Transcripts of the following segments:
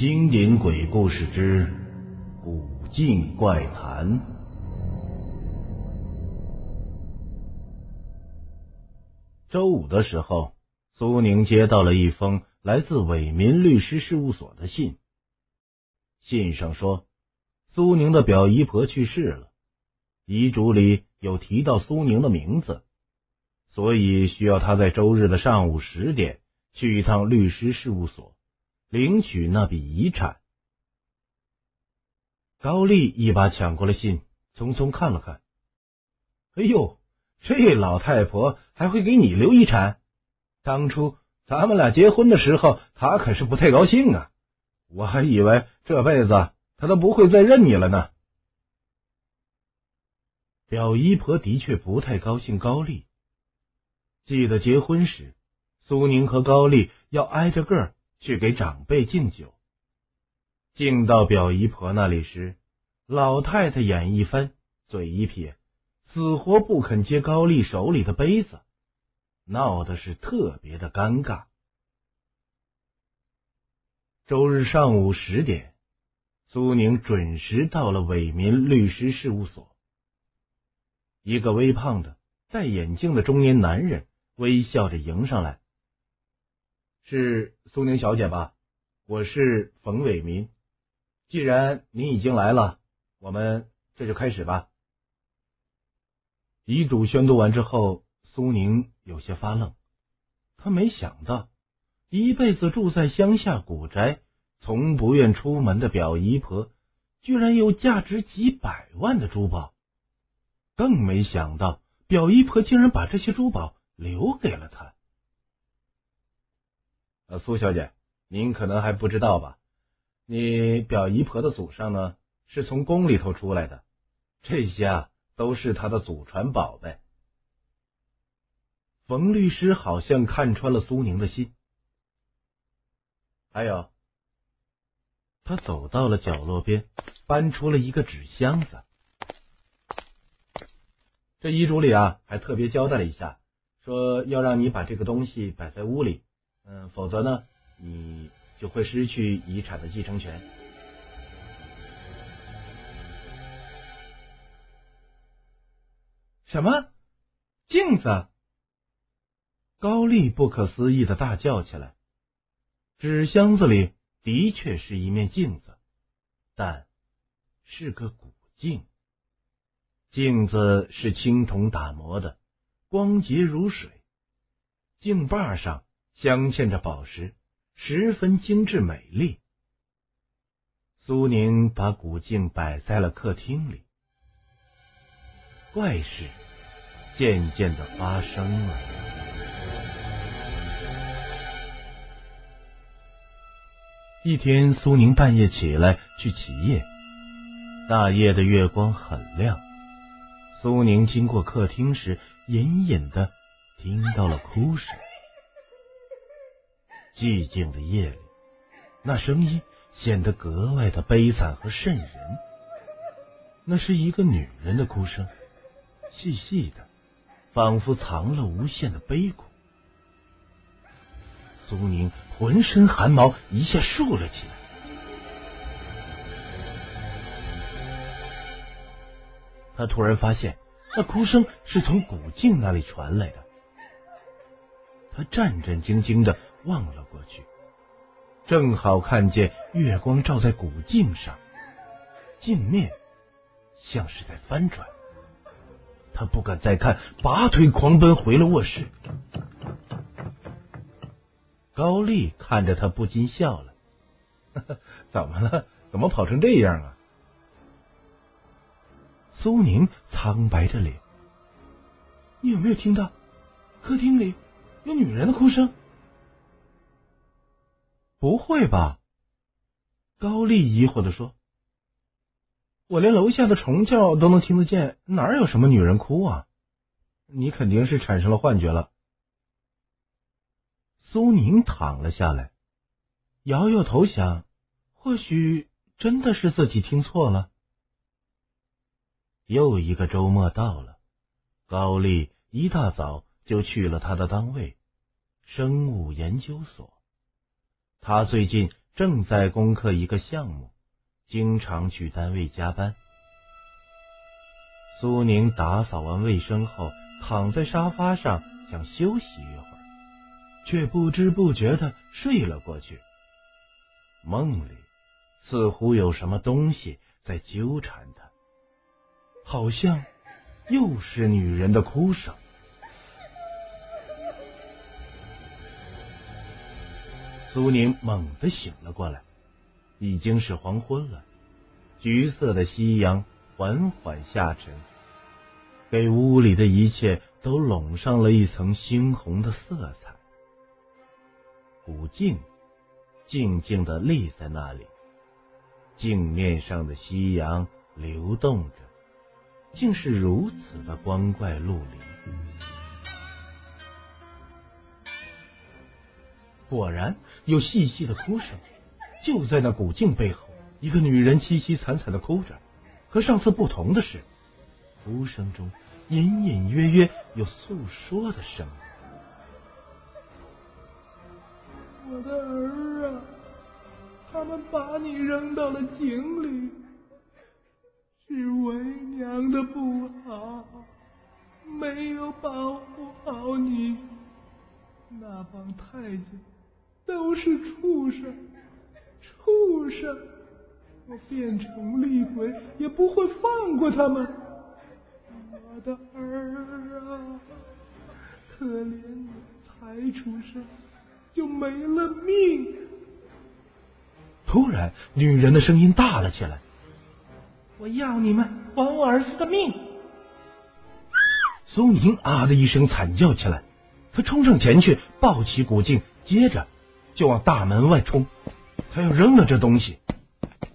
经典鬼故事之古镜怪谈。周五的时候，苏宁接到了一封来自伟民律师事务所的信。信上说，苏宁的表姨婆去世了，遗嘱里有提到苏宁的名字，所以需要他在周日的上午十点去一趟律师事务所。领取那笔遗产，高丽一把抢过了信，匆匆看了看。哎呦，这老太婆还会给你留遗产？当初咱们俩结婚的时候，她可是不太高兴啊！我还以为这辈子她都不会再认你了呢。表姨婆的确不太高兴高丽。记得结婚时，苏宁和高丽要挨着个。去给长辈敬酒，敬到表姨婆那里时，老太太眼一翻，嘴一撇，死活不肯接高丽手里的杯子，闹的是特别的尴尬。周日上午十点，苏宁准时到了伟民律师事务所。一个微胖的、戴眼镜的中年男人微笑着迎上来。是苏宁小姐吧？我是冯伟民。既然您已经来了，我们这就开始吧。遗嘱宣读完之后，苏宁有些发愣。他没想到，一辈子住在乡下古宅，从不愿出门的表姨婆，居然有价值几百万的珠宝。更没想到，表姨婆竟然把这些珠宝留给了他。苏小姐，您可能还不知道吧？你表姨婆的祖上呢，是从宫里头出来的，这些啊都是她的祖传宝贝。冯律师好像看穿了苏宁的心，还有，他走到了角落边，搬出了一个纸箱子。这遗嘱里啊，还特别交代了一下，说要让你把这个东西摆在屋里。嗯，否则呢，你就会失去遗产的继承权。什么镜子？高丽不可思议的大叫起来。纸箱子里的确是一面镜子，但是个古镜。镜子是青铜打磨的，光洁如水，镜把上。镶嵌着宝石，十分精致美丽。苏宁把古镜摆在了客厅里，怪事渐渐的发生了。一天，苏宁半夜起来去起夜，大夜的月光很亮。苏宁经过客厅时，隐隐的听到了哭声。寂静的夜里，那声音显得格外的悲惨和瘆人。那是一个女人的哭声，细细的，仿佛藏了无限的悲苦。苏宁浑身汗毛一下竖了起来。他突然发现，那哭声是从古镜那里传来的。他战战兢兢的。望了过去，正好看见月光照在古镜上，镜面像是在翻转。他不敢再看，拔腿狂奔回了卧室。高丽看着他，不禁笑了：“ 怎么了？怎么跑成这样啊？”苏宁苍白着脸：“你有没有听到客厅里有女人的哭声？”不会吧？高丽疑惑的说：“我连楼下的虫叫都能听得见，哪有什么女人哭啊？你肯定是产生了幻觉了。”苏宁躺了下来，摇摇头，想：或许真的是自己听错了。又一个周末到了，高丽一大早就去了他的单位——生物研究所。他最近正在攻克一个项目，经常去单位加班。苏宁打扫完卫生后，躺在沙发上想休息一会儿，却不知不觉的睡了过去。梦里似乎有什么东西在纠缠他，好像又是女人的哭声。苏宁猛地醒了过来，已经是黄昏了，橘色的夕阳缓缓下沉，给屋里的一切都笼上了一层猩红的色彩。古镜。静静的立在那里，镜面上的夕阳流动着，竟是如此的光怪陆离。果然有细细的哭声，就在那古镜背后，一个女人凄凄惨惨的哭着。和上次不同的是，哭声中隐隐约约有诉说的声音。我的儿啊，他们把你扔到了井里，是为娘的不好，没有保护好你。那帮太监都是畜生，畜生！我变成厉鬼也不会放过他们。我的儿啊，可怜你才出生。就没了命。突然，女人的声音大了起来：“我要你们还我儿子的命！”苏宁啊的一声惨叫起来，他冲上前去抱起古镜，接着就往大门外冲。他要扔了这东西。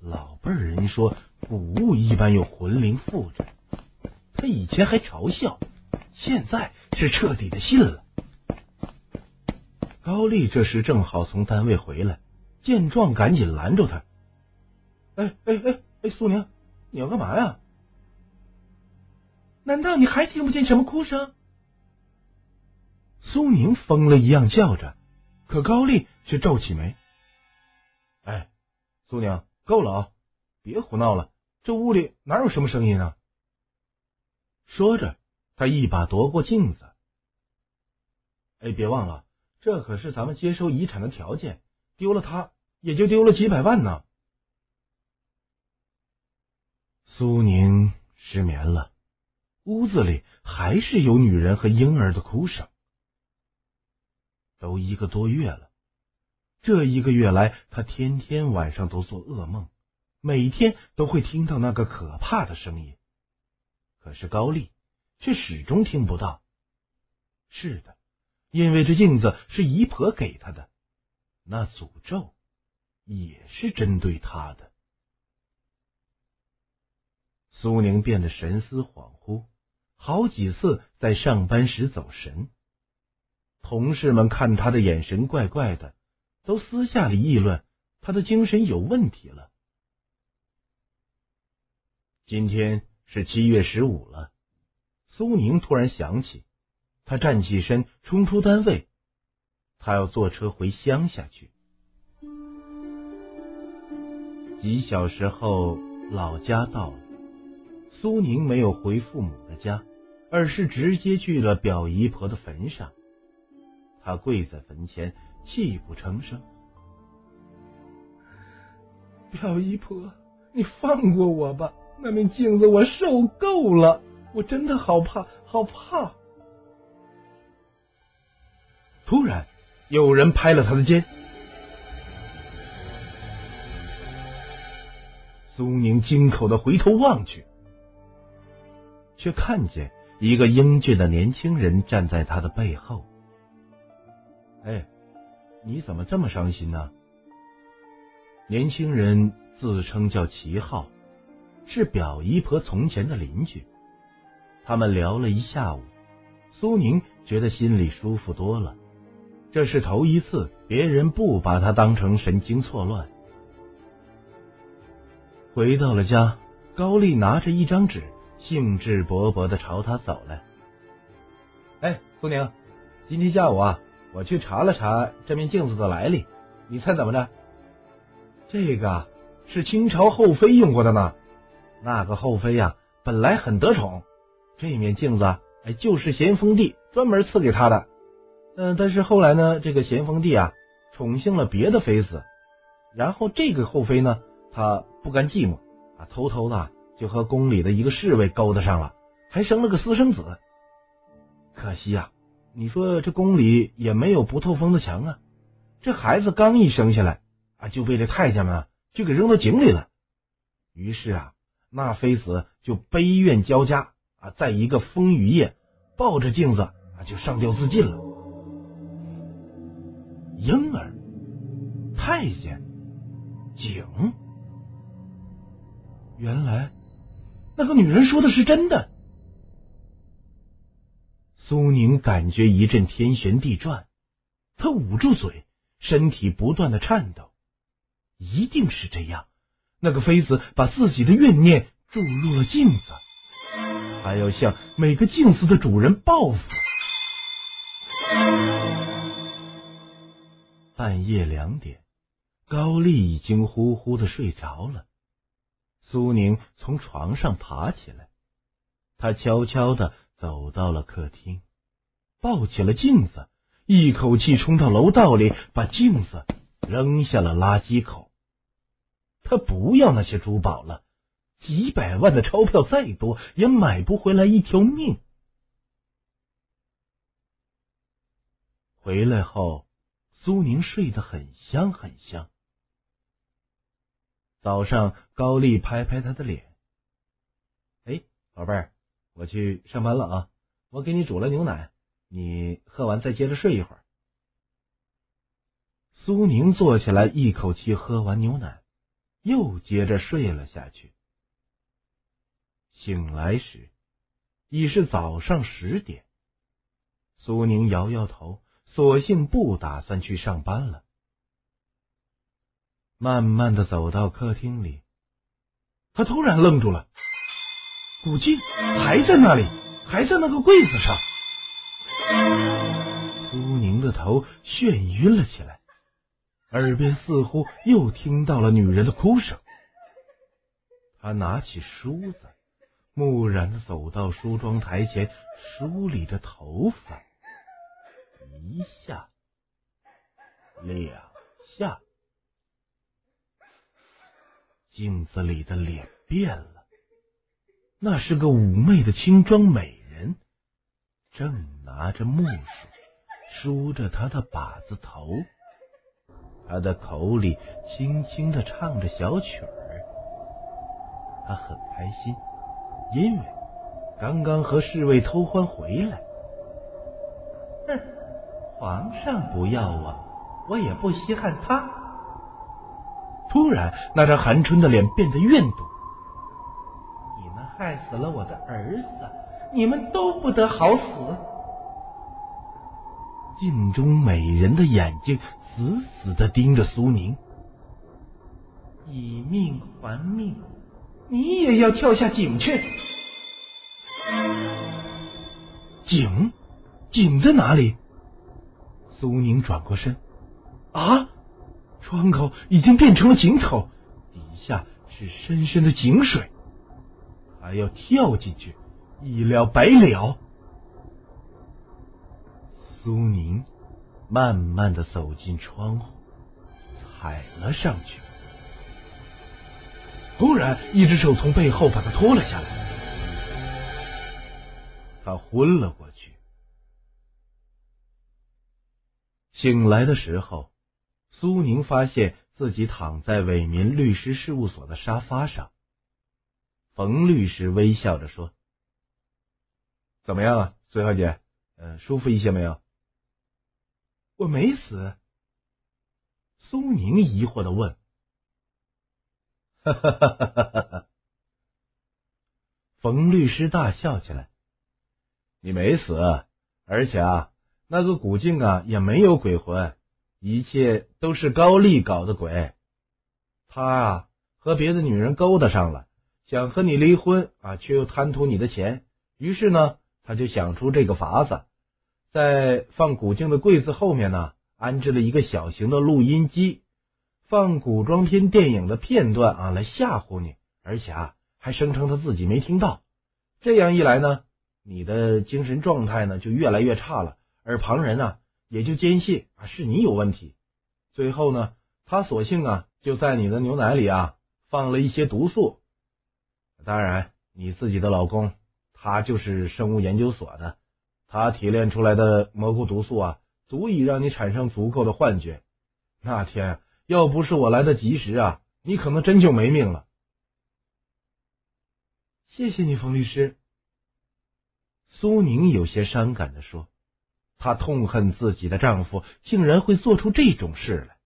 老辈人说，古物一般有魂灵附着。他以前还嘲笑，现在是彻底的信了。高丽这时正好从单位回来，见状赶紧拦住他。哎哎哎哎，苏宁，你要干嘛呀？难道你还听不见什么哭声？苏宁疯了一样叫着，可高丽却皱起眉。哎，苏娘，够了啊！别胡闹了，这屋里哪有什么声音啊？说着，他一把夺过镜子。哎，别忘了。这可是咱们接收遗产的条件，丢了它也就丢了几百万呢。苏宁失眠了，屋子里还是有女人和婴儿的哭声。都一个多月了，这一个月来，他天天晚上都做噩梦，每天都会听到那个可怕的声音。可是高丽却始终听不到。是的。因为这镜子是姨婆给他的，那诅咒也是针对他的。苏宁变得神思恍惚，好几次在上班时走神。同事们看他的眼神怪怪的，都私下里议论他的精神有问题了。今天是七月十五了，苏宁突然想起。他站起身，冲出单位。他要坐车回乡下去。几小时后，老家到了。苏宁没有回父母的家，而是直接去了表姨婆的坟上。他跪在坟前，泣不成声。表姨婆，你放过我吧！那面镜子我受够了，我真的好怕，好怕。突然，有人拍了他的肩。苏宁惊恐的回头望去，却看见一个英俊的年轻人站在他的背后。哎，你怎么这么伤心呢？年轻人自称叫齐浩，是表姨婆从前的邻居。他们聊了一下午，苏宁觉得心里舒服多了。这是头一次，别人不把他当成神经错乱。回到了家，高丽拿着一张纸，兴致勃勃的朝他走来。哎，苏宁，今天下午啊，我去查了查这面镜子的来历，你猜怎么着？这个是清朝后妃用过的呢。那个后妃呀，本来很得宠，这面镜子哎，就是咸丰帝专门赐给她的。嗯，但是后来呢，这个咸丰帝啊，宠幸了别的妃子，然后这个后妃呢，她不甘寂寞啊，偷偷的就和宫里的一个侍卫勾搭上了，还生了个私生子。可惜呀，你说这宫里也没有不透风的墙啊，这孩子刚一生下来啊，就被这太监们就给扔到井里了。于是啊。那妃子就悲怨交加啊，在一个风雨夜，抱着镜子啊就上吊自尽了。婴儿、太监、井，原来那个女人说的是真的。苏宁感觉一阵天旋地转，他捂住嘴，身体不断的颤抖。一定是这样。那个妃子把自己的怨念注入了镜子，还要向每个镜子的主人报复。半夜两点，高丽已经呼呼的睡着了。苏宁从床上爬起来，他悄悄的走到了客厅，抱起了镜子，一口气冲到楼道里，把镜子扔下了垃圾口。他不要那些珠宝了，几百万的钞票再多也买不回来一条命。回来后，苏宁睡得很香很香。早上，高丽拍拍他的脸：“哎，宝贝儿，我去上班了啊！我给你煮了牛奶，你喝完再接着睡一会儿。”苏宁坐起来，一口气喝完牛奶。又接着睡了下去。醒来时已是早上十点。苏宁摇摇头，索性不打算去上班了。慢慢的走到客厅里，他突然愣住了。古镜还在那里，还在那个柜子上。苏宁的头眩晕了起来。耳边似乎又听到了女人的哭声，他拿起梳子，木然的走到梳妆台前，梳理着头发，一下，两下，镜子里的脸变了，那是个妩媚的清装美人，正拿着木梳梳着她的把子头。他的口里轻轻的唱着小曲儿，他很开心，因为刚刚和侍卫偷欢回来。哼，皇上不要我，我也不稀罕他。突然，那张含春的脸变得怨毒：“害死了我的儿子，你们都不得好死。”镜中美人的眼睛。死死的盯着苏宁，以命还命，你也要跳下井去？井，井在哪里？苏宁转过身，啊，窗口已经变成了井口，底下是深深的井水，还要跳进去，一了百了。苏宁。慢慢的走进窗户，踩了上去。突然，一只手从背后把他拖了下来，他昏了过去。醒来的时候，苏宁发现自己躺在伟民律师事务所的沙发上。冯律师微笑着说：“怎么样啊，孙小姐？嗯，舒服一些没有？”我没死，苏宁疑惑的问。哈哈哈哈哈哈！冯律师大笑起来：“你没死，而且啊，那个古静啊也没有鬼魂，一切都是高丽搞的鬼。他啊和别的女人勾搭上了，想和你离婚啊，却又贪图你的钱，于是呢，他就想出这个法子。”在放古镜的柜子后面呢，安置了一个小型的录音机，放古装片电影的片段啊来吓唬你，而且啊还声称他自己没听到。这样一来呢，你的精神状态呢就越来越差了，而旁人呢也就坚信啊是你有问题。最后呢，他索性啊就在你的牛奶里啊放了一些毒素。当然，你自己的老公他就是生物研究所的，他提炼出来的蘑菇毒素啊，足以让你产生足够的幻觉。那天要不是我来得及时啊，你可能真就没命了。谢谢你，冯律师。苏宁有些伤感的说：“她痛恨自己的丈夫竟然会做出这种事来。”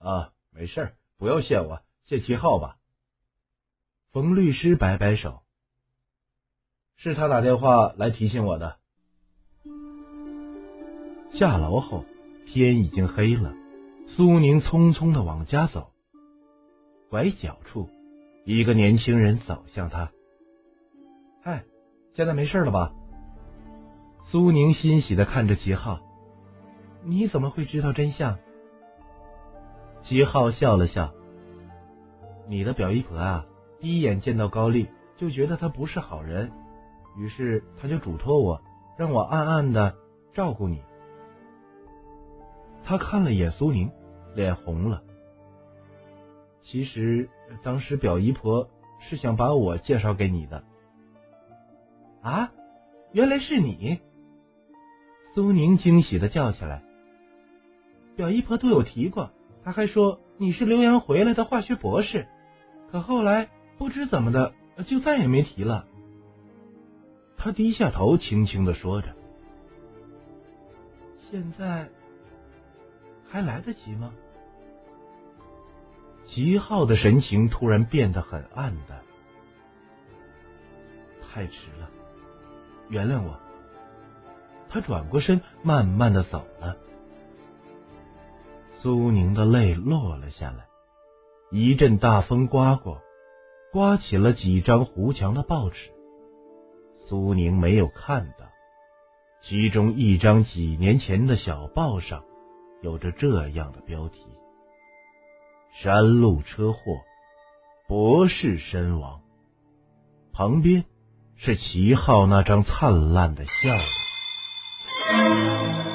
啊，没事，不要谢我，谢七号吧。冯律师摆摆手：“是他打电话来提醒我的。”下楼后，天已经黑了。苏宁匆匆的往家走，拐角处。一个年轻人走向他，嗨，现在没事了吧？苏宁欣喜的看着齐浩，你怎么会知道真相？齐浩笑了笑，你的表姨婆啊，第一眼见到高丽就觉得他不是好人，于是他就嘱托我，让我暗暗的照顾你。他看了眼苏宁，脸红了。其实当时表姨婆是想把我介绍给你的。啊，原来是你！苏宁惊喜的叫起来。表姨婆都有提过，她还说你是留洋回来的化学博士，可后来不知怎么的，就再也没提了。他低下头，轻轻的说着：“现在还来得及吗？”齐浩的神情突然变得很暗淡，太迟了，原谅我。他转过身，慢慢的走了。苏宁的泪落了下来。一阵大风刮过，刮起了几张糊墙的报纸。苏宁没有看到，其中一张几年前的小报上有着这样的标题。山路车祸，博士身亡。旁边是齐浩那张灿烂的笑容。